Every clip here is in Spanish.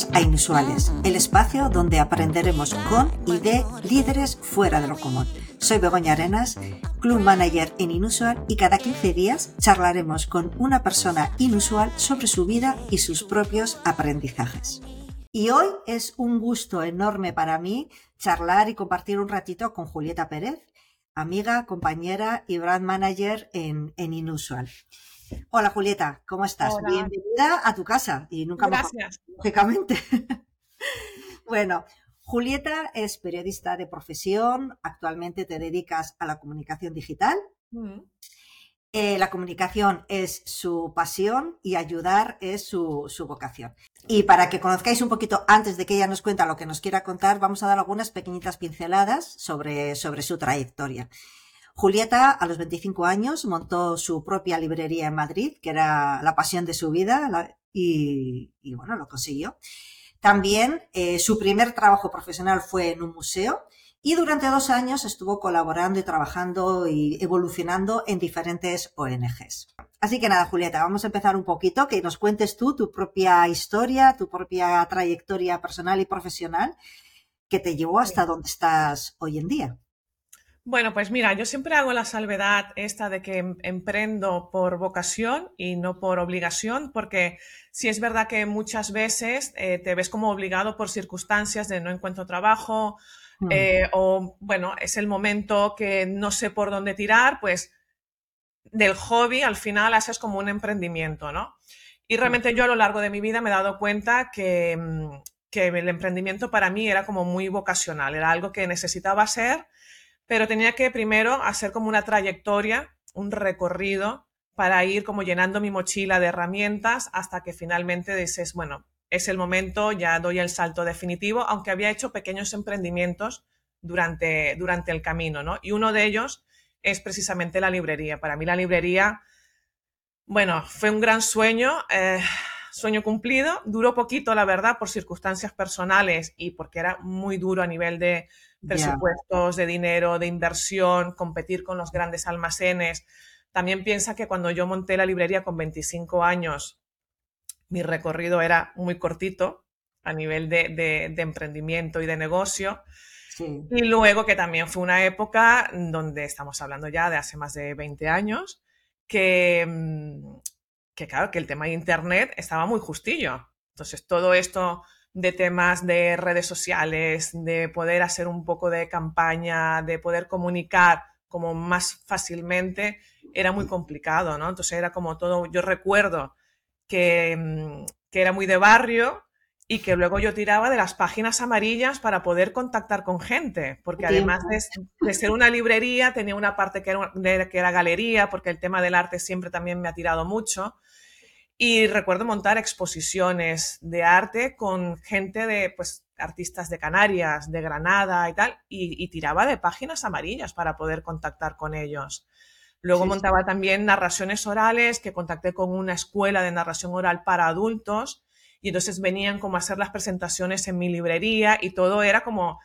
Bienvenidos a Inusuales, el espacio donde aprenderemos con y de líderes fuera de lo común. Soy Begoña Arenas, Club Manager en Inusual y cada 15 días charlaremos con una persona inusual sobre su vida y sus propios aprendizajes. Y hoy es un gusto enorme para mí charlar y compartir un ratito con Julieta Pérez, amiga, compañera y brand manager en, en Inusual. Hola Julieta, ¿cómo estás? Bienvenida a tu casa y nunca Gracias. lógicamente. bueno, Julieta es periodista de profesión, actualmente te dedicas a la comunicación digital. Mm. Eh, la comunicación es su pasión y ayudar es su, su, vocación. Y para que conozcáis un poquito antes de que ella nos cuenta lo que nos quiera contar, vamos a dar algunas pequeñitas pinceladas sobre, sobre su trayectoria. Julieta, a los 25 años, montó su propia librería en Madrid, que era la pasión de su vida, y, bueno, lo consiguió. También eh, su primer trabajo profesional fue en un museo y durante dos años estuvo colaborando y trabajando y evolucionando en diferentes ONGs. Así que nada, Julieta, vamos a empezar un poquito, que nos cuentes tú tu propia historia, tu propia trayectoria personal y profesional que te llevó hasta donde estás hoy en día. Bueno, pues mira, yo siempre hago la salvedad esta de que em, emprendo por vocación y no por obligación, porque sí es verdad que muchas veces eh, te ves como obligado por circunstancias de no encuentro trabajo hmm. eh, o, bueno, es el momento que no sé por dónde tirar, pues del hobby al final haces como un emprendimiento, ¿no? Y hmm. realmente yo a lo largo de mi vida me he dado cuenta que, mm, que el emprendimiento para mí era como muy vocacional, era algo que necesitaba hacer pero tenía que primero hacer como una trayectoria, un recorrido para ir como llenando mi mochila de herramientas hasta que finalmente dices, bueno, es el momento, ya doy el salto definitivo, aunque había hecho pequeños emprendimientos durante, durante el camino, ¿no? Y uno de ellos es precisamente la librería. Para mí la librería, bueno, fue un gran sueño, eh, sueño cumplido, duró poquito, la verdad, por circunstancias personales y porque era muy duro a nivel de presupuestos de dinero, de inversión, competir con los grandes almacenes. También piensa que cuando yo monté la librería con 25 años, mi recorrido era muy cortito a nivel de, emprendimiento y de negocio. Y luego que también fue una época donde estamos hablando ya de hace más de 20 años, que, mm, que claro, que el tema de Internet estaba muy justillo. Entonces, todo esto de temas de redes sociales, de poder hacer un poco de campaña, de poder comunicar como más fácilmente, era muy complicado, ¿no? Entonces era como todo, yo recuerdo que, mm, que era muy de barrio y que luego yo tiraba de las páginas amarillas para poder contactar con gente, porque además de, ser una librería, tenía una parte que era, que era galería, porque el tema del arte siempre también me ha tirado mucho. Y recuerdo montar exposiciones de arte con gente de, pues, artistas de Canarias, de Granada y tal, y, tiraba de páginas amarillas para poder contactar con ellos. Luego montaba también narraciones orales, que contacté con una escuela de narración oral para adultos, y entonces venían como a hacer las presentaciones en mi librería y todo era como,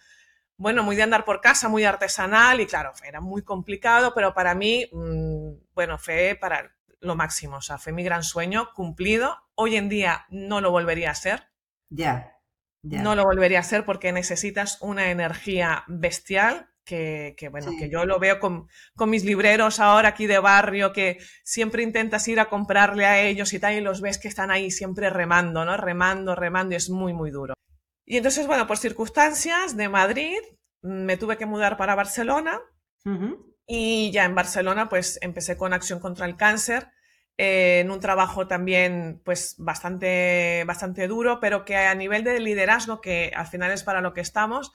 bueno, muy de andar por casa, muy artesanal, y claro, era muy complicado, pero para mí, mm, bueno, fue para lo máximo. O sea, fue mi gran sueño cumplido. Hoy en día no lo volvería a hacer. Ya. No lo volvería a hacer porque necesitas una energía bestial que, bueno, que yo lo veo con, con, mis libreros ahora aquí de barrio, que siempre intentas ir a comprarle a ellos y tal, y los ves que están ahí siempre remando, ¿no? Remando, remando, y es muy, muy duro. Y entonces, bueno, por circunstancias de Madrid, me tuve que mudar para Barcelona. Y ya en Barcelona, pues empecé con Acción contra el Cáncer, eh, en un trabajo también, pues bastante, bastante duro, pero que a nivel de liderazgo, que al final es para lo que estamos,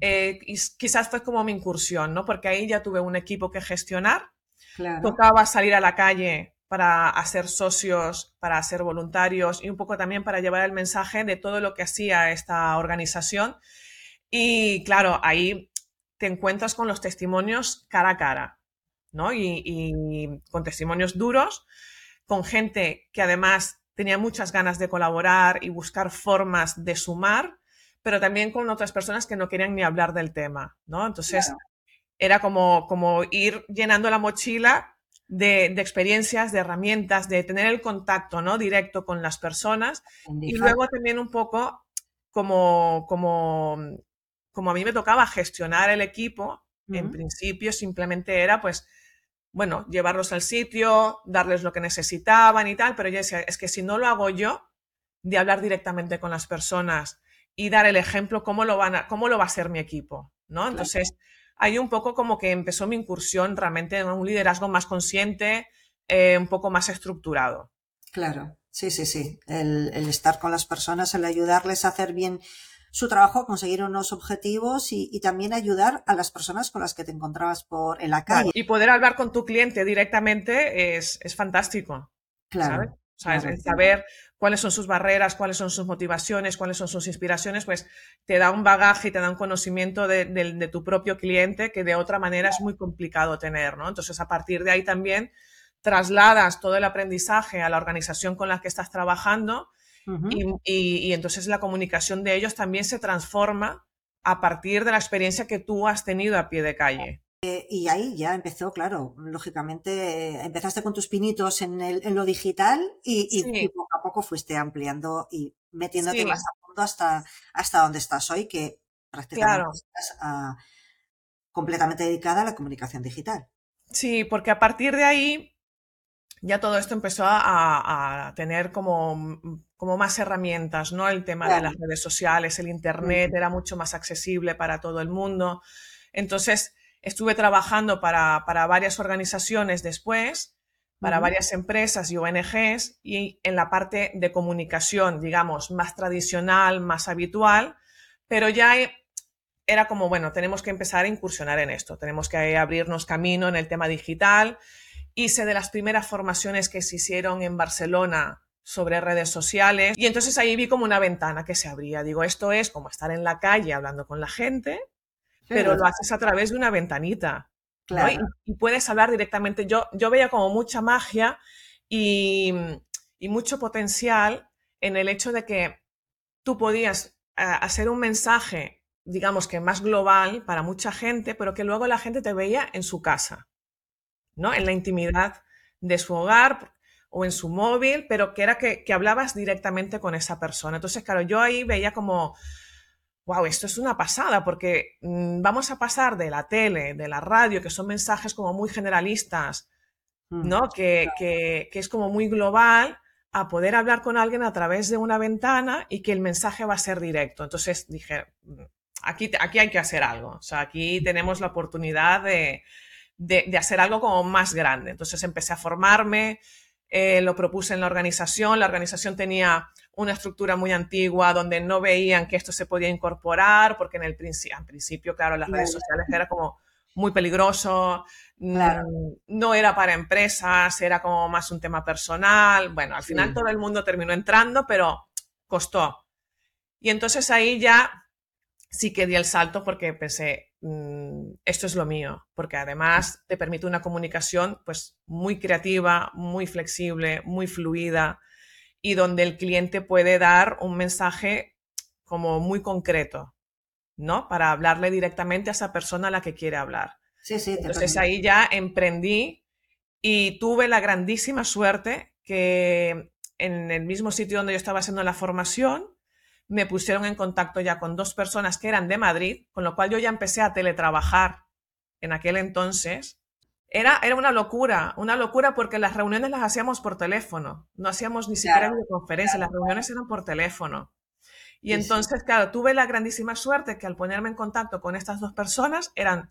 eh, quizás fue como mi incursión, ¿no? Porque ahí ya tuve un equipo que gestionar, tocaba salir a la calle para hacer socios, para ser voluntarios y un poco también para llevar el mensaje de todo lo que hacía esta organización. Y claro, ahí te encuentras con los testimonios cara a cara, ¿no? Y, con testimonios duros, con gente que además tenía muchas ganas de colaborar y buscar formas de sumar, pero también con otras personas que no querían ni hablar del tema, ¿no? Entonces, era como, como ir llenando la mochila de, experiencias, de herramientas, de tener el contacto ¿no? directo con las personas y luego también un poco como, como, como a mí me tocaba gestionar el equipo, en principio simplemente era pues, bueno, llevarlos al sitio, darles lo que necesitaban y tal, pero yo decía, es que si no lo hago yo, de hablar directamente con las personas y dar el ejemplo, ¿cómo lo, van a, cómo lo va a hacer mi equipo? ¿no? Entonces, hay un poco como que empezó mi incursión realmente en un liderazgo más consciente, eh, un poco más estructurado. Claro, sí, sí, sí. El, estar con las personas, el ayudarles a hacer bien su trabajo, conseguir unos objetivos y, también ayudar a las personas con las que te encontrabas por en la calle. y poder hablar con tu cliente directamente es, fantástico. Claro. ¿sabes? saber cuáles son sus barreras, cuáles son sus motivaciones, cuáles son sus inspiraciones, pues te da un bagaje y te da un conocimiento de, tu propio cliente que de otra manera es muy complicado tener, ¿no? Entonces, a partir de ahí también trasladas todo el aprendizaje a la organización con la que estás trabajando y, entonces la comunicación de ellos también se transforma a partir de la experiencia que tú has tenido a pie de calle. Eh, y ahí ya empezó, claro, lógicamente eh, empezaste con tus pinitos en, el, en lo digital y, poco a poco fuiste ampliando y metiéndote más a fondo hasta, hasta donde estás hoy, que prácticamente estás ah, completamente dedicada a la comunicación digital. Sí, porque a partir de ahí ya todo esto empezó a, tener como, como, más herramientas, ¿no? El tema de las redes sociales, el Internet era mucho más accesible para todo el mundo. Entonces, Estuve trabajando para, varias organizaciones después, para varias empresas y ONGs, y en la parte de comunicación, digamos, más tradicional, más habitual, pero ya era como, bueno, tenemos que empezar a incursionar en esto, tenemos que abrirnos camino en el tema digital. Hice de las primeras formaciones que se hicieron en Barcelona sobre redes sociales y entonces ahí vi como una ventana que se abría. Digo, esto es como estar en la calle hablando con la gente, pero lo haces a través de una ventanita. Y, puedes hablar directamente. Yo, yo veía como mucha magia y, mucho potencial en el hecho de que tú podías eh, hacer un mensaje, digamos que más global para mucha gente, pero que luego la gente te veía en su casa, ¿no? En la intimidad de su hogar o en su móvil, pero que era que, que hablabas directamente con esa persona. Entonces, claro, yo ahí veía como wow, esto es una pasada, porque mm, vamos a pasar de la tele, de la radio, que son mensajes como muy generalistas, mm, ¿no? Que, que, es como muy global, a poder hablar con alguien a través de una ventana y que el mensaje va a ser directo. Entonces dije, mm, aquí, aquí hay que hacer algo. O sea, aquí tenemos la oportunidad de, de, hacer algo como más grande. Entonces empecé a formarme, eh, lo propuse en la organización. La organización tenía una estructura muy antigua donde no veían que esto se podía incorporar, porque en el principio, principio, claro, las redes sociales era como muy peligroso, no era para empresas, era como más un tema personal. Bueno, al final todo el mundo terminó entrando, pero costó. Y entonces ahí ya sí que di el salto porque pensé, mm, esto es lo mío, porque además te permite una comunicación pues muy creativa, muy flexible, muy fluida y donde el cliente puede dar un mensaje como muy concreto, ¿no? Para hablarle directamente a esa persona a la que quiere hablar. Sí, sí. Entonces ahí ya emprendí y tuve la grandísima suerte que en el mismo sitio donde yo estaba haciendo la formación, me pusieron en contacto ya con dos personas que eran de Madrid, con lo cual yo ya empecé a teletrabajar en aquel entonces. Era, era una locura, una locura porque las reuniones las hacíamos por teléfono, no hacíamos ni siquiera videoconferencia, las reuniones eran por teléfono. Y entonces, claro, tuve la grandísima suerte que al ponerme en contacto con estas dos personas, eran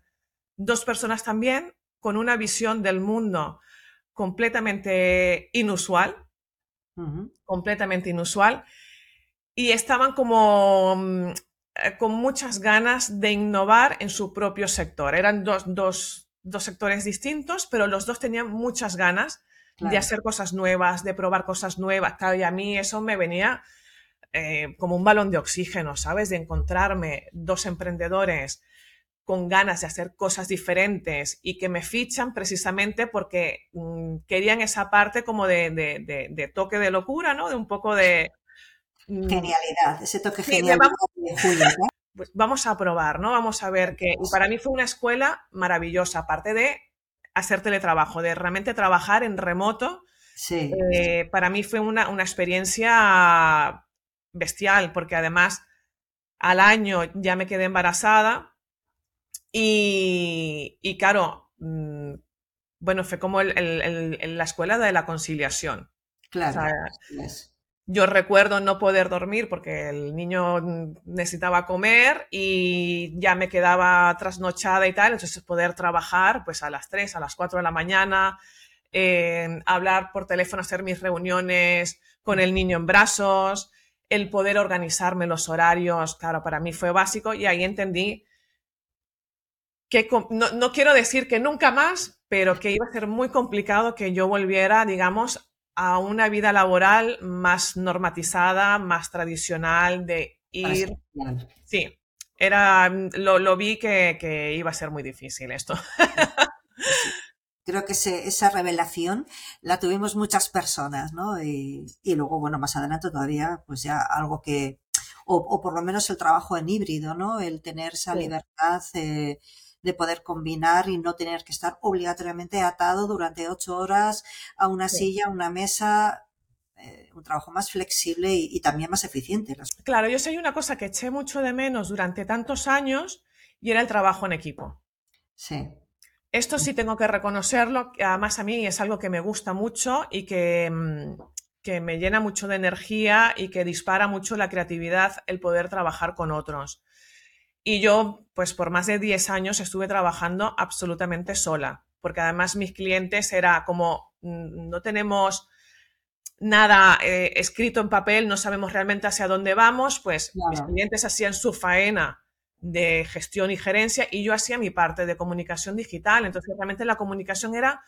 dos personas también con una visión del mundo completamente inusual, completamente inusual, y estaban como mm, eh, con muchas ganas de innovar en su propio sector. Eran dos, dos, dos sectores distintos, pero los dos tenían muchas ganas de hacer cosas nuevas, de probar cosas nuevas. y a mí eso me venía eh, como un balón de oxígeno, ¿sabes? De encontrarme dos emprendedores con ganas de hacer cosas diferentes y que me fichan precisamente porque mm, querían esa parte como de, toque de locura, ¿no? De un poco de... Mm, Genialidad, ese toque genial pues vamos a probar, ¿no? Vamos a ver que... Y para mí fue una escuela maravillosa, aparte de hacer teletrabajo, de realmente trabajar en remoto. Sí. Eh, para mí fue una, una experiencia bestial, porque además al año ya me quedé embarazada y, y claro, mm, bueno, fue como el, la escuela de la conciliación. Claro. Yo recuerdo no poder dormir porque el niño necesitaba comer y ya me quedaba trasnochada y tal, entonces poder trabajar pues a las 3, a las 4 de la mañana, eh, hablar por teléfono, hacer mis reuniones con el niño en brazos, el poder organizarme los horarios, claro, para mí fue básico y ahí entendí que no, quiero decir que nunca más, pero que iba a ser muy complicado que yo volviera, digamos, a una vida laboral más normatizada, más tradicional, de ir... Sí, era, lo, vi que, que, iba a ser muy difícil esto. Creo que esa revelación la tuvimos muchas personas, ¿no? Y, luego, bueno, más adelante todavía, pues ya algo que, o, por lo menos el trabajo en híbrido, ¿no? El tener esa libertad eh, de poder combinar y no tener que estar obligatoriamente atado durante ocho horas a una silla, a una mesa, eh, un trabajo más flexible y, y, también más eficiente. Claro, yo sé una cosa que eché mucho de menos durante tantos años y era el trabajo en equipo. Sí. Esto sí tengo que reconocerlo, además a mí es algo que me gusta mucho y que, mm, que me llena mucho de energía y que dispara mucho la creatividad el poder trabajar con otros. Y yo, pues por más de 10 años estuve trabajando absolutamente sola, porque además mis clientes era como, mm, no tenemos nada eh, escrito en papel, no sabemos realmente hacia dónde vamos, pues mis clientes hacían su faena de gestión y gerencia y yo hacía mi parte de comunicación digital. Entonces, realmente la comunicación era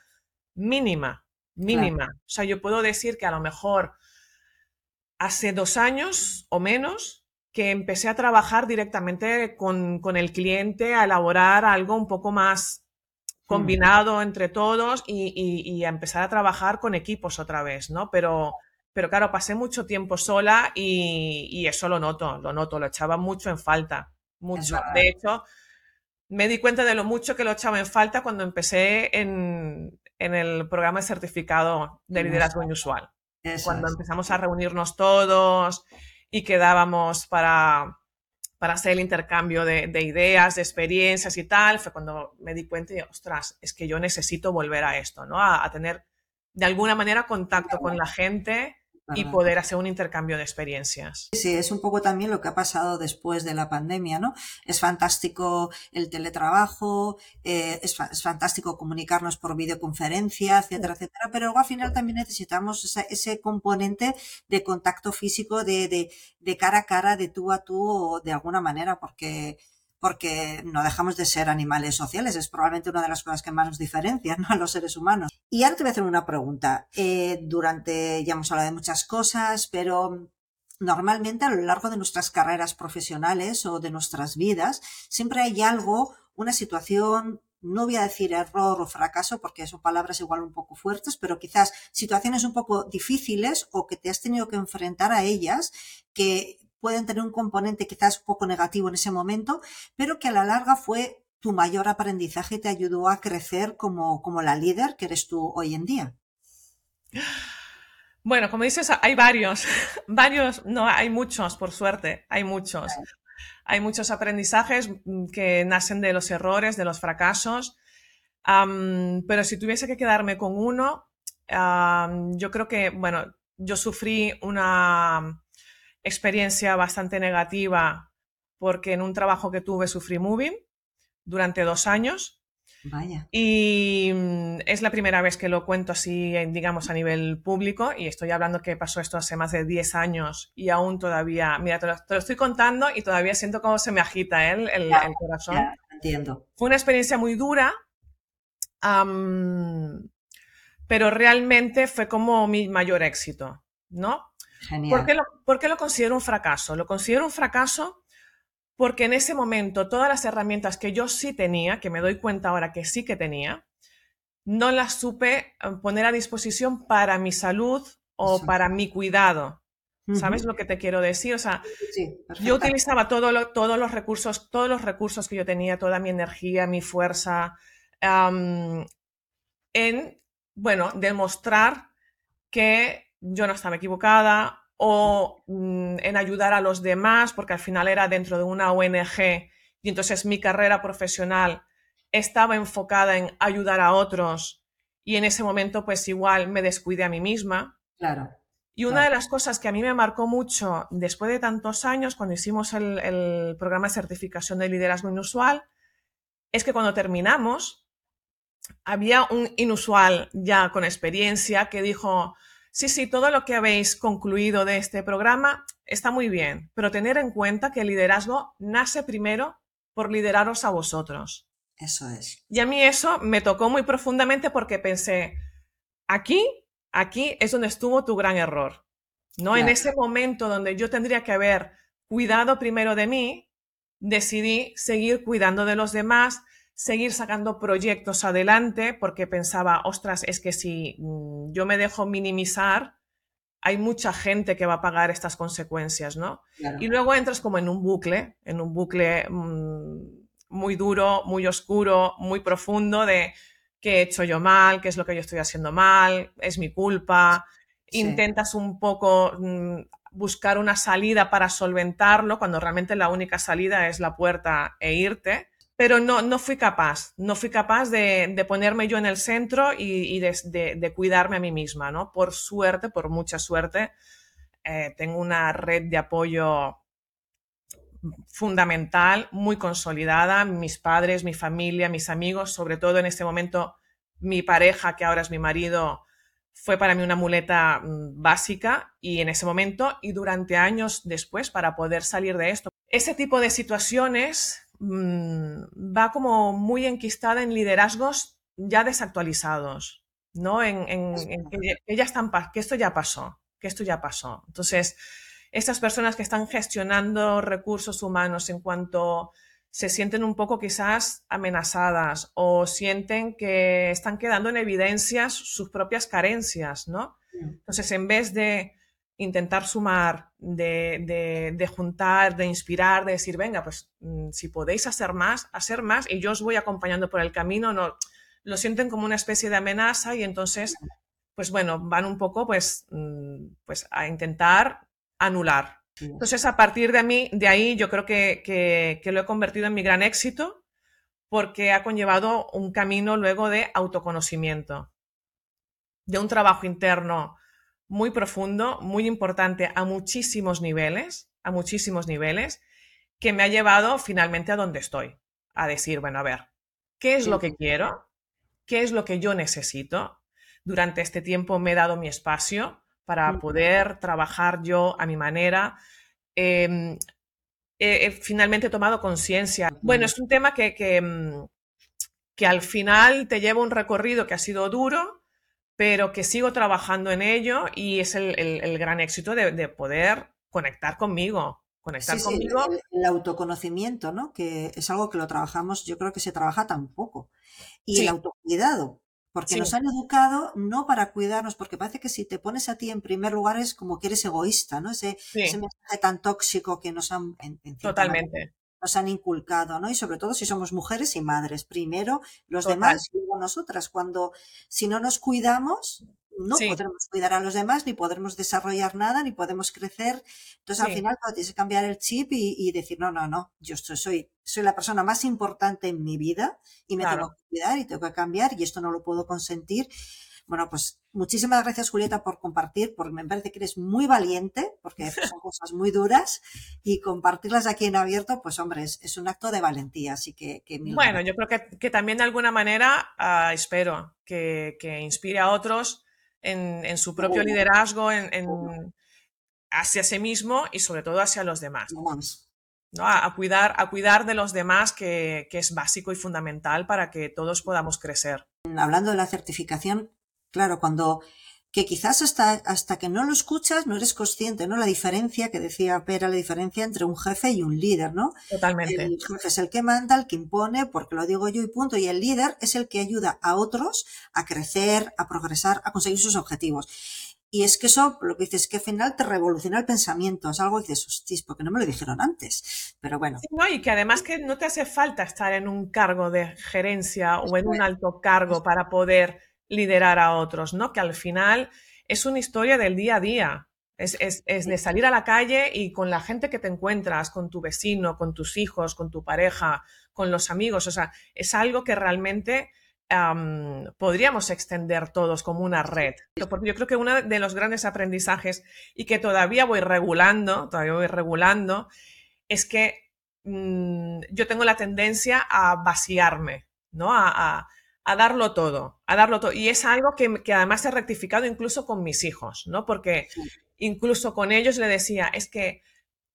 mínima, mínima. O sea, yo puedo decir que a lo mejor hace dos años o menos que empecé a trabajar directamente con, el cliente, a elaborar algo un poco más combinado entre todos y, a empezar a trabajar con equipos otra vez, ¿no? Pero, pero claro, pasé mucho tiempo sola y, y eso lo noto, lo noto, lo echaba mucho en falta mucho. De hecho, me di cuenta de lo mucho que lo echaba en falta cuando empecé en, el programa de certificado de liderazgo inusual. cuando empezamos a reunirnos todos y quedábamos para, para hacer el intercambio de, ideas, de experiencias y tal, fue cuando me di cuenta y, ostras, es que yo necesito volver a esto, ¿no? A, a tener de alguna manera contacto con la gente y poder hacer un intercambio de experiencias. Sí, es un poco también lo que ha pasado después de la pandemia, ¿no? Es fantástico el teletrabajo, eh, es, fantástico comunicarnos por videoconferencia, etcétera, etcétera, pero luego al final también necesitamos ese componente de contacto físico, de, de, de cara a cara, de tú a tú, o de alguna manera, porque porque no dejamos de ser animales sociales. Es probablemente una de las cosas que más nos diferencian a los seres humanos. Y ahora te voy a hacer una pregunta. Eh, durante, ya hemos hablado de muchas cosas, pero normalmente a lo largo de nuestras carreras profesionales o de nuestras vidas, siempre hay algo, una situación, no voy a decir error o fracaso porque son palabras igual un poco fuertes, pero quizás situaciones un poco difíciles o que te has tenido que enfrentar a ellas que pueden tener un componente quizás un poco negativo en ese momento, pero que a la larga fue tu mayor aprendizaje y te ayudó a crecer como, como la líder que eres tú hoy en día. Bueno, como dices, hay varios, varios, no, hay muchos, por suerte, hay muchos. Hay muchos aprendizajes mm, que nacen de los errores, de los fracasos, pero si tuviese que quedarme con uno, yo creo que, bueno, yo sufrí una, experiencia bastante negativa porque en un trabajo que tuve sufrí moving durante dos años. Vaya. Y mm, es la primera vez que lo cuento así, digamos, a nivel público. Y estoy hablando que pasó esto hace más de 10 años y aún todavía, mira, te lo, estoy contando y todavía siento cómo se me agita ¿eh? el, corazón. entiendo. Fue una experiencia muy dura, pero realmente fue como mi mayor éxito, ¿no? ¿Por qué, lo, lo considero un fracaso? Lo considero un fracaso porque en ese momento todas las herramientas que yo sí tenía, que me doy cuenta ahora que sí que tenía, no las supe eh, poner a disposición para mi salud o para mi cuidado. ¿Sabes lo que te quiero decir? O sea, yo utilizaba todos los recursos, todos los recursos que yo tenía, toda mi energía, mi fuerza, en, bueno, demostrar que yo no estaba equivocada o mm, en ayudar a los demás, porque al final era dentro de una ONG y entonces mi carrera profesional estaba enfocada en ayudar a otros y en ese momento pues igual me descuidé a mí misma. Claro. Y una de las cosas que a mí me marcó mucho después de tantos años, cuando hicimos el, el programa de certificación de liderazgo inusual, es que cuando terminamos, había un inusual ya con experiencia que dijo, sí, sí, todo lo que habéis concluido de este programa está muy bien, pero tener en cuenta que el liderazgo nace primero por lideraros a vosotros. Eso es. Y a mí eso me tocó muy profundamente porque pensé, aquí, aquí es donde estuvo tu gran error. ¿no? En ese momento donde yo tendría que haber cuidado primero de mí, decidí seguir cuidando de los demás, seguir sacando proyectos adelante porque pensaba, ostras, es que si mm, yo me dejo minimizar, hay mucha gente que va a pagar estas consecuencias, ¿no? Y luego entras como en un bucle, en un bucle mm, muy duro, muy oscuro, muy profundo de qué he hecho yo mal, qué es lo que yo estoy haciendo mal, es mi culpa. Intentas un poco mm, buscar una salida para solventarlo cuando realmente la única salida es la puerta e irte pero no, no fui capaz, no fui capaz de, ponerme yo en el centro y, de, cuidarme a mí misma, ¿no? Por suerte, por mucha suerte, eh, tengo una red de apoyo fundamental, muy consolidada, mis padres, mi familia, mis amigos, sobre todo en este momento mi pareja, que ahora es mi marido, fue para mí una muleta mm, básica y en ese momento y durante años después para poder salir de esto. Ese tipo de situaciones Mm, va como muy enquistada en liderazgos ya desactualizados, ¿no? En, que, ya están, que esto ya pasó, que esto ya pasó. Entonces, estas personas que están gestionando recursos humanos en cuanto se sienten un poco quizás amenazadas o sienten que están quedando en evidencias sus propias carencias, ¿no? Entonces, en vez de intentar sumar, de, juntar, de inspirar, de decir, venga, pues mm, si podéis hacer más, hacer más y yo os voy acompañando por el camino, no, lo sienten como una especie de amenaza y entonces, pues bueno, van un poco pues, mm, pues a intentar anular. Entonces, a partir de, mí, de ahí, yo creo que, que lo he convertido en mi gran éxito porque ha conllevado un camino luego de autoconocimiento, de un trabajo interno muy profundo, muy importante a muchísimos niveles, a muchísimos niveles, que me ha llevado finalmente a donde estoy, a decir, bueno, a ver, ¿qué es lo que quiero? ¿Qué es lo que yo necesito? Durante este tiempo me he dado mi espacio para poder trabajar yo a mi manera. Em, finalmente he tomado conciencia. Bueno, es un tema que, que, mm, que al final te lleva un recorrido que ha sido duro, pero que sigo trabajando en ello y es el, gran éxito de, poder conectar conmigo. Conectar conmigo. el, autoconocimiento, ¿no? Que es algo que lo trabajamos, yo creo que se trabaja tan poco. Y el autocuidado, porque nos han educado no para cuidarnos, porque parece que si te pones a ti en primer lugar es como que eres egoísta, ¿no? Ese, ese mensaje tan tóxico que nos han... Totalmente nos han inculcado, ¿no? Y sobre todo si somos mujeres y madres. Primero los demás y luego nosotras. Cuando si no nos cuidamos, no podremos cuidar a los demás, ni podremos desarrollar nada, ni podemos crecer. Entonces, al final, tienes que cambiar el chip y, decir, no, no, no, yo soy, soy la persona más importante en mi vida y me tengo que cuidar y tengo que cambiar y esto no lo puedo consentir. Bueno, pues muchísimas gracias, Julieta, por compartir, porque me parece que eres muy valiente, porque son cosas muy duras, y compartirlas aquí en abierto, pues hombre, es, un acto de valentía. Así que, Bueno, yo creo que, también de alguna manera ah, espero que, inspire a otros en, su propio liderazgo, en, hacia sí mismo y sobre todo hacia los demás. ¿no? A, cuidar, a cuidar de los demás, que, que es básico y fundamental para que todos podamos crecer. Hablando de la certificación, Claro, cuando que quizás hasta, hasta que no lo escuchas no eres consciente, ¿no? La diferencia que decía Pera, la diferencia entre un jefe y un líder, ¿no? Totalmente. El jefe es el que manda, el que impone, porque lo digo yo y punto, y el líder es el que ayuda a otros a crecer, a progresar, a conseguir sus objetivos. Y es que eso, lo que dices, es que al final te revoluciona el pensamiento, es algo que dices, hostis, porque no me lo dijeron antes. Pero bueno. no, y que además que no te hace falta estar en un cargo de gerencia o en un alto cargo para poder liderar a otros, ¿no? Que al final es una historia del día a día. Es, de salir a la calle y con la gente que te encuentras, con tu vecino, con tus hijos, con tu pareja, con los amigos. O sea, es algo que realmente podríamos extender todos como una red. Porque yo creo que uno de los grandes aprendizajes y que todavía voy regulando, todavía voy regulando, es que mm, yo tengo la tendencia a vaciarme, ¿no? A, darlo todo, a darlo todo. Y es algo que, que, además he rectificado incluso con mis hijos, ¿no? Porque incluso con ellos le decía, es que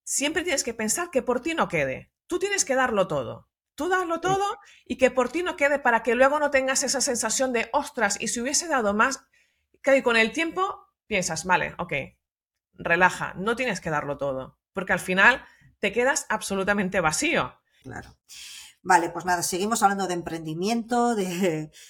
siempre tienes que pensar que por ti no quede. Tú tienes que darlo todo. Tú darlo todo y que por ti no quede para que luego no tengas esa sensación de, ostras, y si hubiese dado más, que con el tiempo piensas, vale, ok, relaja, no tienes que darlo todo, porque al final te quedas absolutamente vacío. Claro. Vale, pues nada, seguimos hablando de emprendimiento, de...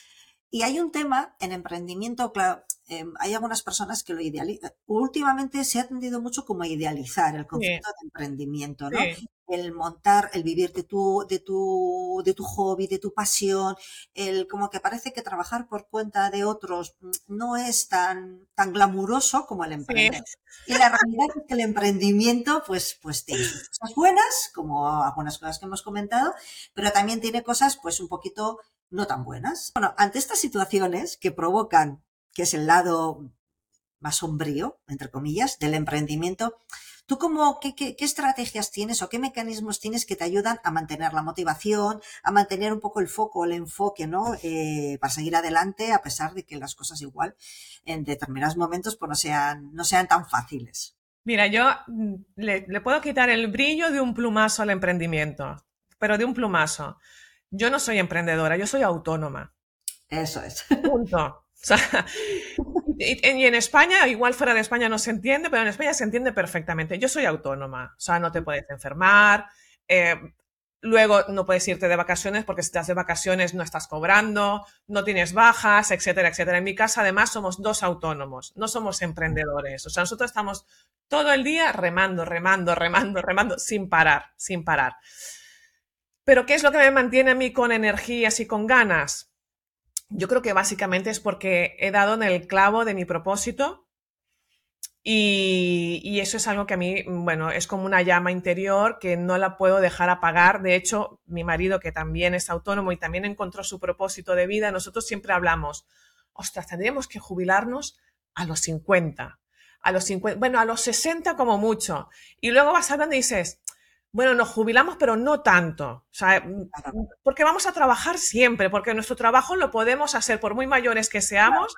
Y hay un tema en emprendimiento, claro, Em, hay algunas personas que lo idealizan. Últimamente se ha tendido mucho como a idealizar el concepto de emprendimiento, ¿no? El montar, el vivir de tu, de tu, de tu hobby, de tu pasión, el como que parece que trabajar por cuenta de otros mm, no es tan, tan glamuroso como el emprender. Y la realidad es que el emprendimiento, pues, pues tiene cosas buenas, como algunas cosas que hemos comentado, pero también tiene cosas, pues, un poquito no tan buenas. Bueno, ante estas situaciones que provocan que es el lado más sombrío, entre comillas, del emprendimiento, ¿tú cómo, qué, estrategias tienes o qué mecanismos tienes que te ayudan a mantener la motivación, a mantener un poco el foco, el enfoque, ¿no? Eh, para seguir adelante, a pesar de que las cosas igual en determinados momentos pues, no, sean, no sean tan fáciles. Mira, yo mm, le, le puedo quitar el brillo de un plumazo al emprendimiento, pero de un plumazo. Yo no soy emprendedora, yo soy autónoma. Eso es. Punto. y, en España, igual fuera de España no se entiende, pero en España se entiende perfectamente. Yo soy autónoma, o sea, no te puedes enfermar, eh, luego no puedes irte de vacaciones porque si estás de vacaciones no estás cobrando, no tienes bajas, etcétera, etcétera. En mi casa, además, somos dos autónomos, no somos emprendedores. O sea, nosotros estamos todo el día remando, remando, remando, remando, sin parar, sin parar. Pero ¿qué es lo que me mantiene a mí con energías y con ganas? Yo creo que básicamente es porque he dado en el clavo de mi propósito y, eso es algo que a mí, bueno, es como una llama interior que no la puedo dejar apagar. De hecho, mi marido, que también es autónomo y también encontró su propósito de vida, nosotros siempre hablamos, ostras, tendríamos que jubilarnos a los 50, a los 50, bueno, a los 60 como mucho. Y luego vas hablando y dices, bueno, nos jubilamos, pero no tanto. O sea, mm, porque vamos a trabajar siempre, porque nuestro trabajo lo podemos hacer por muy mayores que seamos.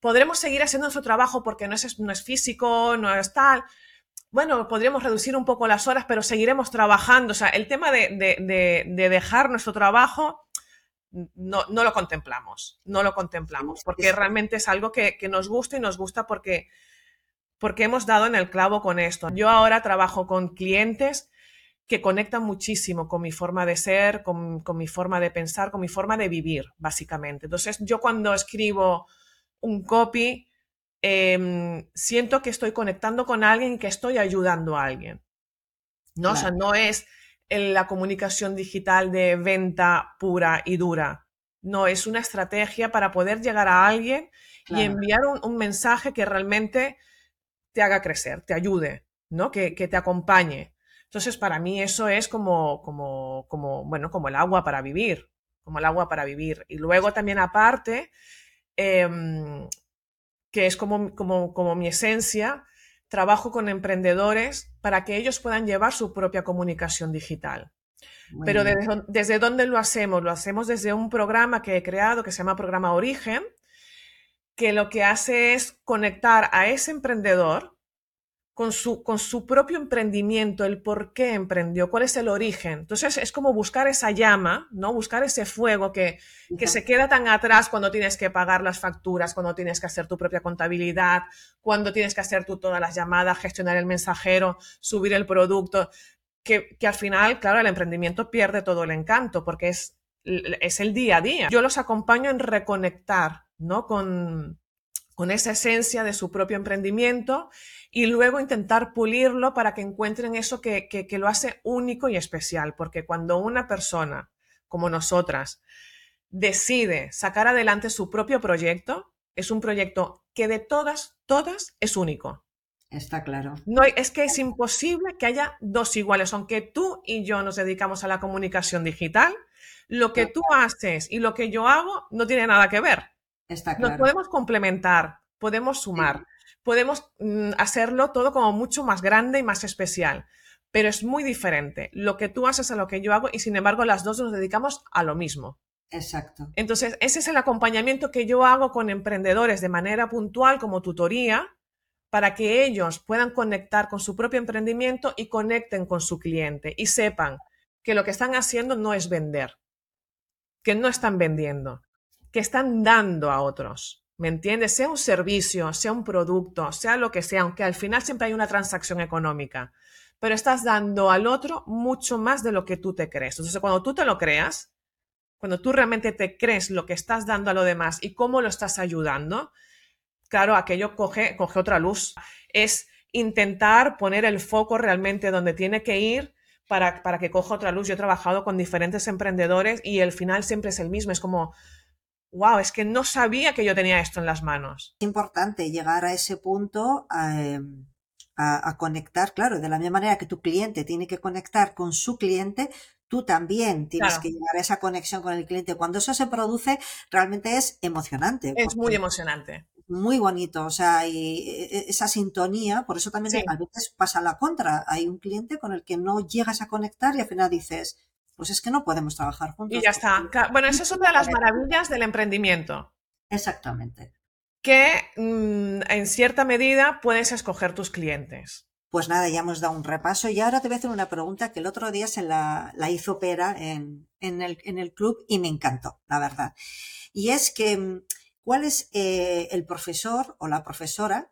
Podremos seguir haciendo nuestro trabajo porque no es, no es físico, no es tal. Bueno, podríamos reducir un poco las horas, pero seguiremos trabajando. O sea, el tema de, dejar nuestro trabajo no, no, lo contemplamos, no lo contemplamos, porque realmente es algo que, que nos gusta y nos gusta porque, porque hemos dado en el clavo con esto. Yo ahora trabajo con clientes que conectan muchísimo con mi forma de ser, con, mi forma de pensar, con mi forma de vivir, básicamente. Entonces, yo cuando escribo un copy, em, siento que estoy conectando con alguien y que estoy ayudando a alguien. ¿no? O sea, no es la comunicación digital de venta pura y dura. No, es una estrategia para poder llegar a alguien y enviar un, mensaje que realmente te haga crecer, te ayude, ¿no? que, que te acompañe. Entonces, para mí eso es como, como, como, bueno, como el agua para vivir, como el agua para vivir. Y luego también aparte, em, que es como, como, como mi esencia, trabajo con emprendedores para que ellos puedan llevar su propia comunicación digital. Pero desde, desde, dónde lo hacemos? Lo hacemos desde un programa que he creado que se llama Programa Origen, que lo que hace es conectar a ese emprendedor con su, con su propio emprendimiento, el por qué emprendió, cuál es el origen. Entonces es como buscar esa llama, ¿no? Buscar ese fuego que, que se queda tan atrás cuando tienes que pagar las facturas, cuando tienes que hacer tu propia contabilidad, cuando tienes que hacer tú todas las llamadas, gestionar el mensajero, subir el producto, que, que al final, claro, el emprendimiento pierde todo el encanto porque es, es el día a día. Yo los acompaño en reconectar, ¿no? Con, con esa esencia de su propio emprendimiento y luego intentar pulirlo para que encuentren eso que, lo hace único y especial, porque cuando una persona como nosotras decide sacar adelante su propio proyecto, es un proyecto que de todas, todas es único. Está claro. No, es que es imposible que haya dos iguales, aunque tú y yo nos dedicamos a la comunicación digital, lo que tú haces y lo que yo hago no tiene nada que ver. Está claro. Nos podemos complementar, podemos sumar, podemos mm, hacerlo todo como mucho más grande y más especial, pero es muy diferente lo que tú haces a lo que yo hago y sin embargo las dos nos dedicamos a lo mismo. Exacto. Entonces, ese es el acompañamiento que yo hago con emprendedores de manera puntual como tutoría para que ellos puedan conectar con su propio emprendimiento y conecten con su cliente y sepan que lo que están haciendo no es vender, que no están vendiendo, que están dando a otros. ¿Me entiendes? Sea un servicio, sea un producto, sea lo que sea, aunque al final siempre hay una transacción económica, pero estás dando al otro mucho más de lo que tú te crees. Entonces, cuando tú te lo creas, cuando tú realmente te crees lo que estás dando a lo demás y cómo lo estás ayudando, claro, aquello coge, coge otra luz. Es intentar poner el foco realmente donde tiene que ir para, para que coja otra luz. Yo he trabajado con diferentes emprendedores y el final siempre es el mismo. Es como, wow, es que no sabía que yo tenía esto en las manos. Es importante llegar a ese punto em, a, conectar, claro, de la misma manera que tu cliente tiene que conectar con su cliente, tú también tienes que llegar a esa conexión con el cliente. Cuando eso se produce, realmente es emocionante. Es muy emocionante. Muy bonito, o sea, y e, e, esa sintonía, por eso también a veces pasa la contra. Hay un cliente con el que no llegas a conectar y al final dices, pues es que no podemos trabajar juntos. Y ya está. Bueno, esa es una de las maravillas del emprendimiento. Exactamente. Que mm, en cierta medida puedes escoger tus clientes. Pues nada, ya hemos dado un repaso y ahora te voy a hacer una pregunta que el otro día se la, hizo Pera en, el, en, el, club y me encantó, la verdad. Y es que, mm, ¿cuál es eh, el profesor o la profesora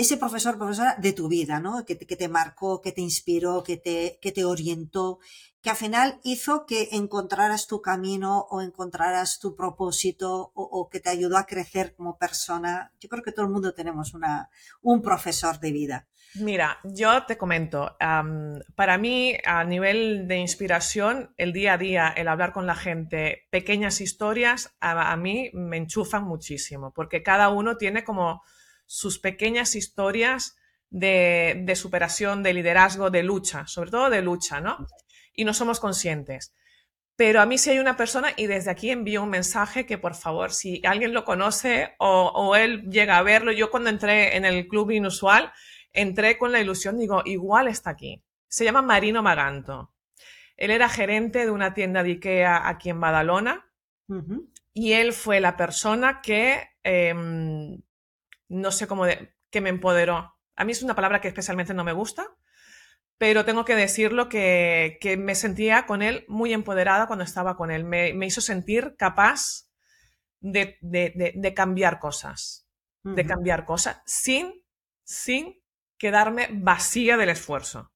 ese profesor, profesora de tu vida, ¿no? Que, te marcó, que te inspiró, que te, que te orientó, que al final hizo que encontraras tu camino o encontraras tu propósito o, que te ayudó a crecer como persona. Yo creo que todo el mundo tenemos una, un profesor de vida. Mira, yo te comento, para mí a nivel de inspiración, el día a día, el hablar con la gente, pequeñas historias, a mí me enchufan muchísimo, porque cada uno tiene como sus pequeñas historias de, superación, de liderazgo, de lucha, sobre todo de lucha, ¿no? Y no somos conscientes. Pero a mí si hay una persona, y desde aquí envío un mensaje que por favor, si alguien lo conoce o, él llega a verlo, yo cuando entré en el club inusual, entré con la ilusión, digo, igual está aquí. Se llama Marino Maganto. Él era gerente de una tienda de Ikea aquí en Badalona y él fue la persona que em, no sé cómo, de, que me empoderó. A mí es una palabra que especialmente no me gusta, pero tengo que decirlo que, que me sentía con él muy empoderada cuando estaba con él. Me, me hizo sentir capaz de, de, de, cambiar cosas, de cambiar cosas sin, sin quedarme vacía del esfuerzo.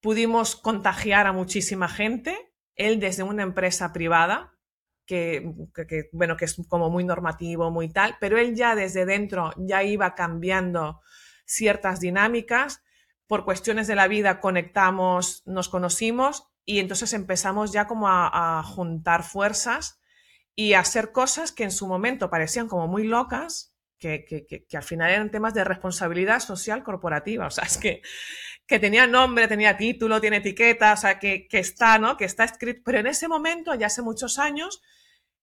Pudimos contagiar a muchísima gente, él desde una empresa privada, que, bueno, que es como muy normativo, muy tal, pero él ya desde dentro ya iba cambiando ciertas dinámicas. Por cuestiones de la vida conectamos, nos conocimos y entonces empezamos ya como a, juntar fuerzas y a hacer cosas que en su momento parecían como muy locas, que, que, al final eran temas de responsabilidad social corporativa. O sea, es que, que tenía nombre, tenía título, tiene etiqueta, o sea, que, que está, ¿no? Que está escrito. Pero en ese momento, ya hace muchos años,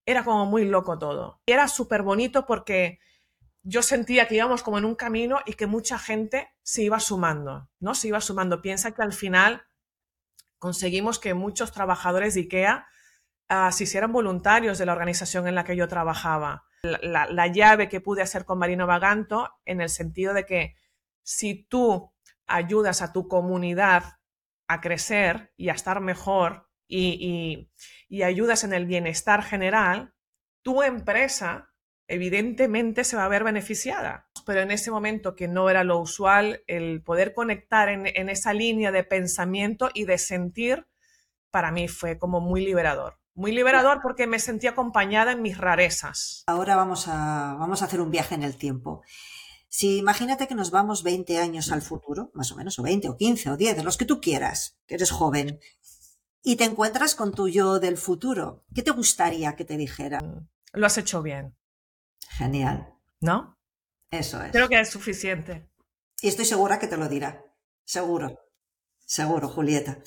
era como muy loco todo. Era súper bonito porque yo sentía que íbamos como en un camino y que mucha gente se iba sumando, ¿no? Se iba sumando. Piensa que al final conseguimos que muchos trabajadores de IKEA uh, se hicieran voluntarios de la organización en la que yo trabajaba. La, la, llave que pude hacer con Marino Vaganto en el sentido de que si tú ayudas a tu comunidad a crecer y a estar mejor, y, ayudas en el bienestar general, tu empresa evidentemente se va a ver beneficiada. Pero en ese momento que no era lo usual, el poder conectar en, esa línea de pensamiento y de sentir, para mí fue como muy liberador. Muy liberador porque me sentí acompañada en mis rarezas. Ahora vamos a, vamos a hacer un viaje en el tiempo. Si imagínate que nos vamos 20 años al futuro, más o menos, o 20 o 15 o 10, de los que tú quieras, que eres joven, y te encuentras con tu yo del futuro, ¿qué te gustaría que te dijera? Lo has hecho bien. Genial. ¿No? Eso es. Creo que es suficiente. Y estoy segura que te lo dirá. Seguro. Seguro, Julieta.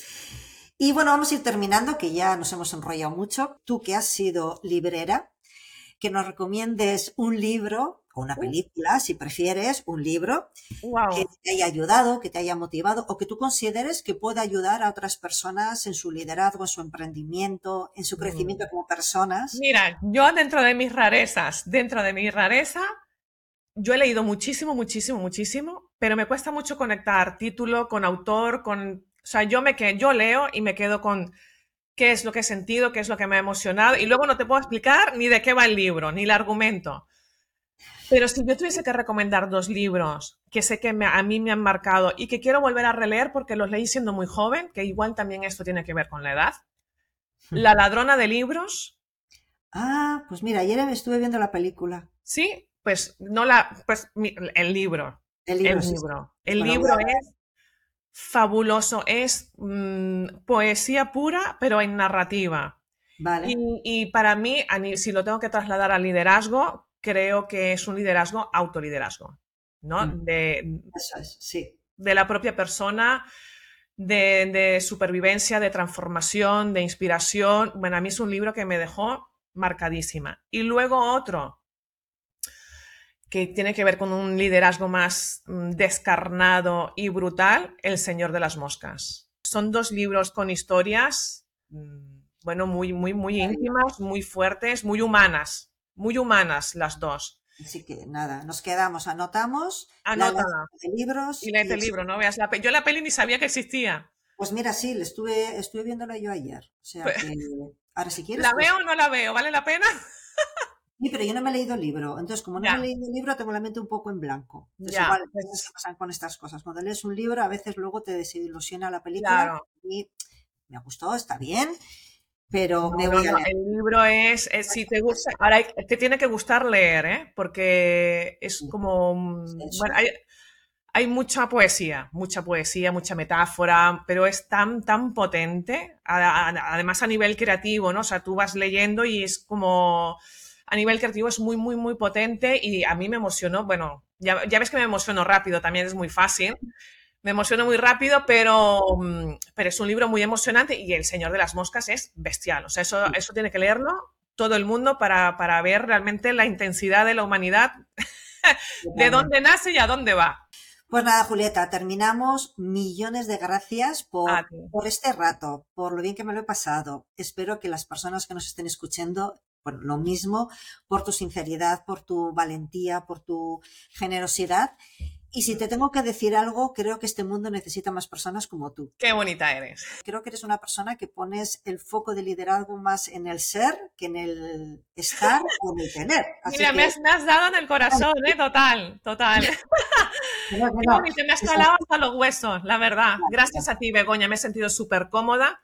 Y bueno, vamos a ir terminando, que ya nos hemos enrollado mucho. Tú que has sido librera, que nos recomiendes un libro o una uh. película, si prefieres, un libro que te haya ayudado, que te haya motivado o que tú consideres que pueda ayudar a otras personas en su liderazgo, en su emprendimiento, en su crecimiento mm. como personas. Mira, yo dentro de mis rarezas, dentro de mi rareza, yo he leído muchísimo, muchísimo, muchísimo, pero me cuesta mucho conectar título con autor, con... O sea, yo, me, yo leo y me quedo con qué es lo que he sentido, qué es lo que me ha emocionado, y luego no te puedo explicar ni de qué va el libro, ni el argumento. Pero si yo tuviese que recomendar dos libros que sé que a mí me han marcado y que quiero volver a releer porque los leí siendo muy joven, que igual también esto tiene que ver con la edad. La ladrona de libros. Ah, pues mira, ayer estuve viendo la película. Sí, pues no la, pues el libro. El libro. El libro, es fabuloso, es mm, poesía pura, pero en narrativa. Vale. Y, para mí, si lo tengo que trasladar al liderazgo, creo que es un liderazgo autoliderazgo, ¿no? Mm. De, sí. de la propia persona, de, de, supervivencia, de transformación, de inspiración. Bueno, a mí es un libro que me dejó marcadísima. Y luego otro que tiene que ver con un liderazgo más mm, descarnado y brutal, El Señor de las Moscas. Son dos libros con historias, mm, bueno, muy, muy, muy íntimas, muy fuertes, muy humanas, muy humanas las dos. Así que nada, nos quedamos, anotamos, Anótala. libros. Y leete el libro, ¿no? Veas la Yo la peli ni sabía que existía. Pues mira, sí, le estuve, estuve viéndola yo ayer. O sea pues que, ahora si quieres. ¿La pues veo o no la veo? ¿Vale la pena? Sí, pero yo no me he leído el libro. Entonces, como no me he leído el libro, tengo la mente un poco en blanco. Entonces, igual, pues... pasan con estas cosas. Cuando lees un libro, a veces luego te desilusiona la película. Y me gustó, está bien, pero me voy a leer. El libro es, si te gusta, ahora te tiene que gustar leer, ¿eh? Porque es como, bueno, hay, hay, mucha poesía, mucha poesía, mucha metáfora, pero es tan, tan potente, además a nivel creativo, ¿no? O sea, tú vas leyendo y es como a nivel creativo es muy, muy, muy potente y a mí me emocionó, bueno, ya, ves que me emociono rápido, también es muy fácil. Me emociono muy rápido, pero, mm, pero es un libro muy emocionante y El Señor de las Moscas es bestial. O sea, eso, eso tiene que leerlo todo el mundo para, para ver realmente la intensidad de la humanidad, de dónde nace y a dónde va. Pues nada, Julieta, terminamos. Millones de gracias por, por, este rato, por lo bien que me lo he pasado. Espero que las personas que nos estén escuchando por lo mismo, por tu sinceridad, por tu valentía, por tu generosidad. Y si te tengo que decir algo, creo que este mundo necesita más personas como tú. Qué bonita eres. Creo que eres una persona que pones el foco de liderazgo más en el ser que en el estar o en el tener. Mira, me, has, dado en el corazón, ¿eh? Total, total. No, me has calado hasta los huesos, la verdad. Gracias a ti, Begoña, me he sentido súper cómoda.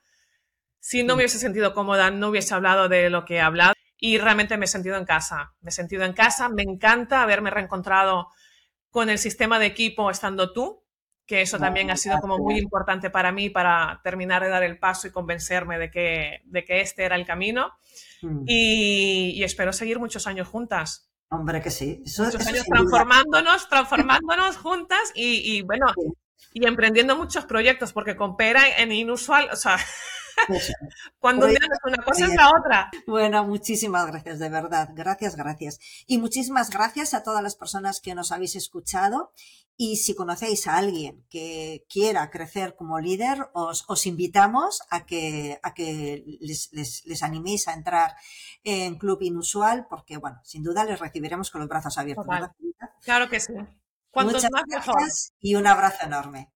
Si no me hubiese sentido cómoda, no hubiese hablado de lo que he hablado y realmente me he sentido en casa. Me he sentido en casa, me encanta haberme reencontrado con el sistema de equipo estando tú, que eso también ha sido como muy importante para mí para terminar de dar el paso y convencerme de que, de que este era el camino. Mm. Y, espero seguir muchos años juntas. Hombre, que sí. muchos años transformándonos, transformándonos juntas y, y bueno, y emprendiendo muchos proyectos, porque con Pera en Inusual, o sea, Cuando un una cosa es la otra. Bueno, muchísimas gracias, de verdad. Gracias, gracias. Y muchísimas gracias a todas las personas que nos habéis escuchado. Y si conocéis a alguien que quiera crecer como líder, os, invitamos a que, a que les, animéis a entrar en Club Inusual, porque, bueno, sin duda les recibiremos con los brazos abiertos. Claro que sí. Cuantos Muchas más gracias y un abrazo enorme.